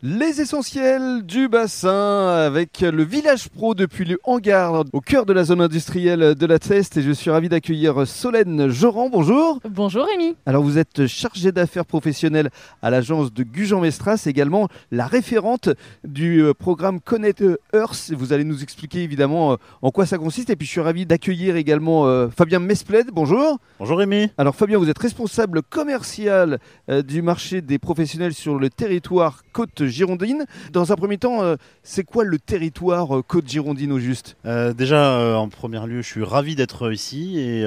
Les essentiels du bassin avec le village pro depuis le hangar au cœur de la zone industrielle de la Teste et je suis ravi d'accueillir Solène Joran. Bonjour. Bonjour Rémi. Alors vous êtes chargée d'affaires professionnelles à l'agence de Gujan-Mestras, également la référente du euh, programme Connect Earth. Vous allez nous expliquer évidemment euh, en quoi ça consiste et puis je suis ravi d'accueillir également euh, Fabien Mespled. Bonjour. Bonjour Rémi. Alors Fabien, vous êtes responsable commercial du marché des professionnels sur le territoire Côte Girondine. Dans un premier temps, euh, c'est quoi le territoire euh, Côte Girondine au juste? Euh, Déjà, en premier lieu, je suis ravi d'être ici et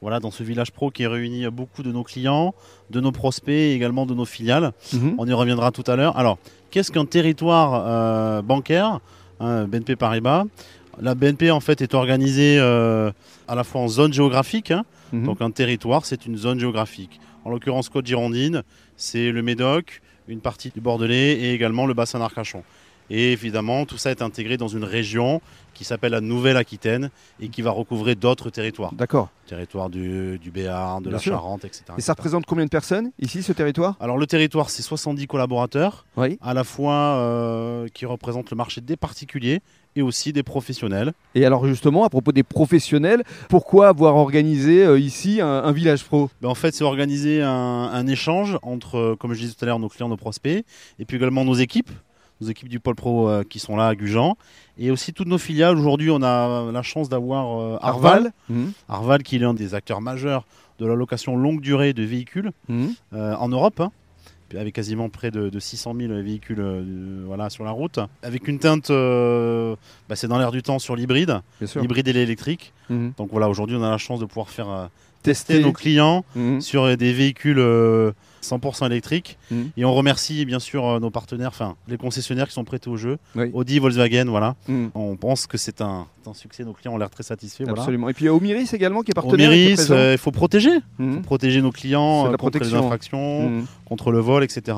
voilà, dans ce village pro qui réunit beaucoup de nos clients, de nos prospects et également de nos filiales. Mhm. On y reviendra tout à l'heure. Alors, qu'est-ce qu'un territoire bancaire hein, BNP Paribas? La BNP en fait est organisée à la fois en zone géographique. Hein. Mhm. Donc un territoire, c'est une zone géographique. En l'occurrence, Côte Girondine, c'est le Médoc, une partie du Bordelais et également le bassin d'Arcachon. Et évidemment, tout ça est intégré dans une région qui s'appelle la Nouvelle-Aquitaine et qui va recouvrer d'autres territoires. D'accord. Territoire du, du Béarn, de la Charente, etc., Et ça représente combien de personnes ici, ce territoire? Alors le territoire, c'est 70 collaborateurs, oui. à la fois euh, qui représentent le marché des particuliers et aussi des professionnels. Et alors justement, à propos des professionnels, pourquoi avoir organisé euh, ici un, village pro? Ben En fait, c'est organiser un, un, échange entre, euh, comme je disais tout à l'heure, nos clients, nos prospects, et puis également nos équipes nos équipes du pôle pro euh, qui sont là à Gujan. Et aussi toutes nos filiales. Aujourd'hui, on a la chance d'avoir euh, Arval. Mhm. Arval. qui est l'un des acteurs majeurs de la location longue durée de véhicules mhm. euh, en Europe. Hein, avec quasiment près de, 600 000 véhicules voilà, sur la route. Avec une teinte, bah, c'est dans l'air du temps sur l'hybride, l'hybride et l'électrique. Mhm. Donc voilà, aujourd'hui, on a la chance de pouvoir faire tester nos clients sur des véhicules 100% électrique. Mm. Et on remercie bien sûr euh, nos partenaires, enfin les concessionnaires qui sont prêtés au jeu. Audi, Volkswagen, voilà. Mm. On pense que c'est un, succès. Nos clients ont l'air très satisfaits. Absolument. Et puis il y a Omiris également qui est partenaire. Omiris, euh, il faut protéger. Faut protéger nos clients euh, contre les infractions, contre le vol, etc.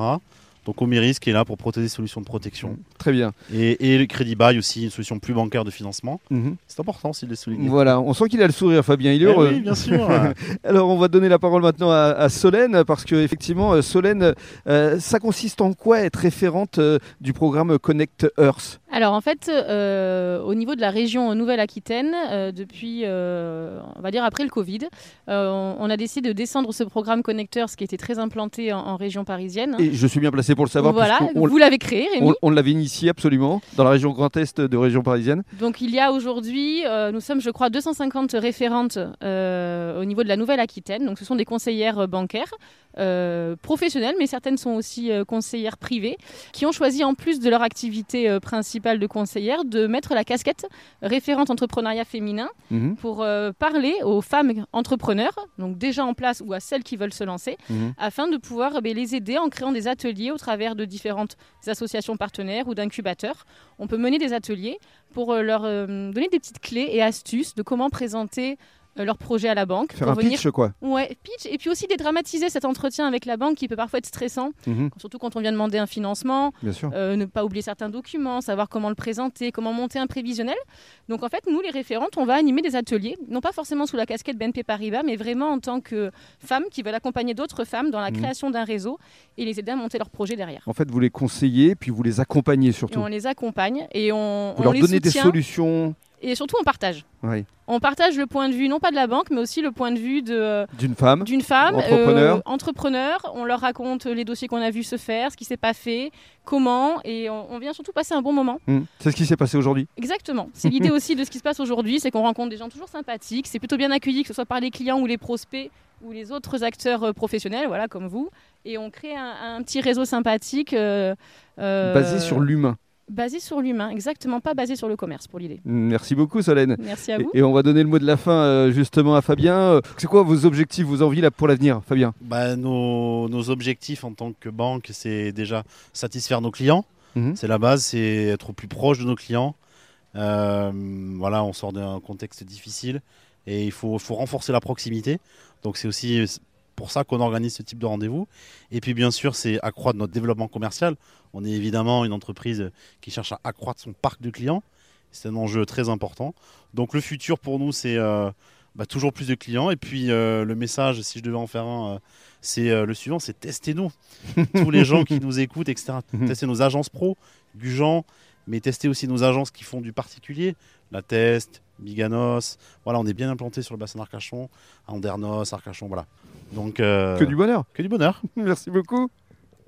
Donc Omiris qui est là pour proposer des solutions de protection. Très bien. Et, le crédit bail aussi, une solution plus bancaire de financement. Mhm. C'est important aussi de le souligner. Voilà, on sent qu'il a le sourire Fabien, il est eh heureux. oui, bien sûr. Alors on va donner la parole maintenant à, Solène parce que effectivement euh, Solène, euh, ça consiste en quoi être référente euh, du programme Connect Earth? Alors en fait, au niveau de la région Nouvelle-Aquitaine, depuis, on va dire après le Covid, on, a décidé de descendre ce programme Connect Earth qui était très implanté en, en région parisienne. Et je suis bien placé pour le savoir. Voilà, vous l'avez créé, Rémi. On, l'avait initié absolument dans la région Grand Est de région parisienne. Donc il y a aujourd'hui, euh, nous sommes, je crois, 250 référentes euh, au niveau de la Nouvelle-Aquitaine. Donc ce sont des conseillères euh, professionnelles, mais certaines sont aussi conseillères privées, qui ont choisi en plus de leur activité principale de conseillère de mettre la casquette référente entrepreneuriat féminin mhm. pour parler aux femmes entrepreneurs, donc déjà en place ou à celles qui veulent se lancer, mhm. afin de pouvoir eh les aider en créant des ateliers travers de différentes associations partenaires ou d'incubateurs. On peut mener des ateliers pour euh, leur euh, donner des petites clés et astuces de comment présenter euh, leur projet à la banque. Faire un pitch, quoi. Ouais, pitch. Et puis aussi dédramatiser cet entretien avec la banque qui peut parfois être stressant, mhm. surtout quand on vient demander un financement. Bien sûr. Euh, ne pas oublier certains documents, savoir comment le présenter, comment monter un prévisionnel. Donc en fait, nous, les référentes, on va animer des ateliers, non pas forcément sous la casquette BNP Paribas, mais vraiment en tant que femmes qui veulent accompagner d'autres femmes dans la mhm. création d'un réseau et les aider à monter leur projet derrière. En fait, vous les conseillez, puis vous les accompagnez surtout. on les accompagne et on, vous leur donnez des solutions et surtout on partage. Oui. On partage le point de vue non pas de la banque, mais aussi le point de vue de d'une femme, d'une femme, entrepreneur. Euh, entrepreneur. On leur raconte les dossiers qu'on a vu se faire, ce qui s'est pas fait, comment, et on, vient surtout passer un bon moment. Hmm. C'est ce qui s'est passé aujourd'hui. Exactement. C'est l'idée aussi de ce qui se passe aujourd'hui, c'est qu'on rencontre des gens toujours sympathiques. C'est plutôt bien accueilli, que ce soit par les clients ou les prospects ou les autres acteurs euh, professionnels, voilà comme vous, et on crée un, petit réseau sympathique euh, basé sur l'humain. Basé sur l'humain, exactement, pas basé sur le commerce pour l'idée. Merci beaucoup Solène. Merci à vous. Et, on va donner le mot de la fin euh, justement à Fabien. Euh, c'est quoi vos objectifs, vos envies là, pour l'avenir, Fabien? Bah, nos, objectifs en tant que banque, c'est déjà satisfaire nos clients. Mhm. C'est la base, c'est être au plus proche de nos clients. Euh, voilà, on sort d'un contexte difficile et il faut, faut renforcer la proximité. Donc c'est aussi pour ça qu'on organise ce type de rendez-vous. Et puis bien sûr, c'est accroître notre développement commercial. On est évidemment une entreprise qui cherche à accroître son parc de clients. C'est un enjeu très important. Donc le futur pour nous, c'est euh, bah, toujours plus de clients. Et puis euh, le message, si je devais en faire un, euh, c'est le suivant, c'est testez-nous. Tous les gens qui nous écoutent, etc. Testez nos agences pro, Gujan, mais testez aussi nos agences qui font du particulier, la Test, Biganos. Voilà, on est bien implanté sur le bassin d'Arcachon, Andernos, Arcachon, voilà. Donc Que du bonheur. que du bonheur. Merci beaucoup.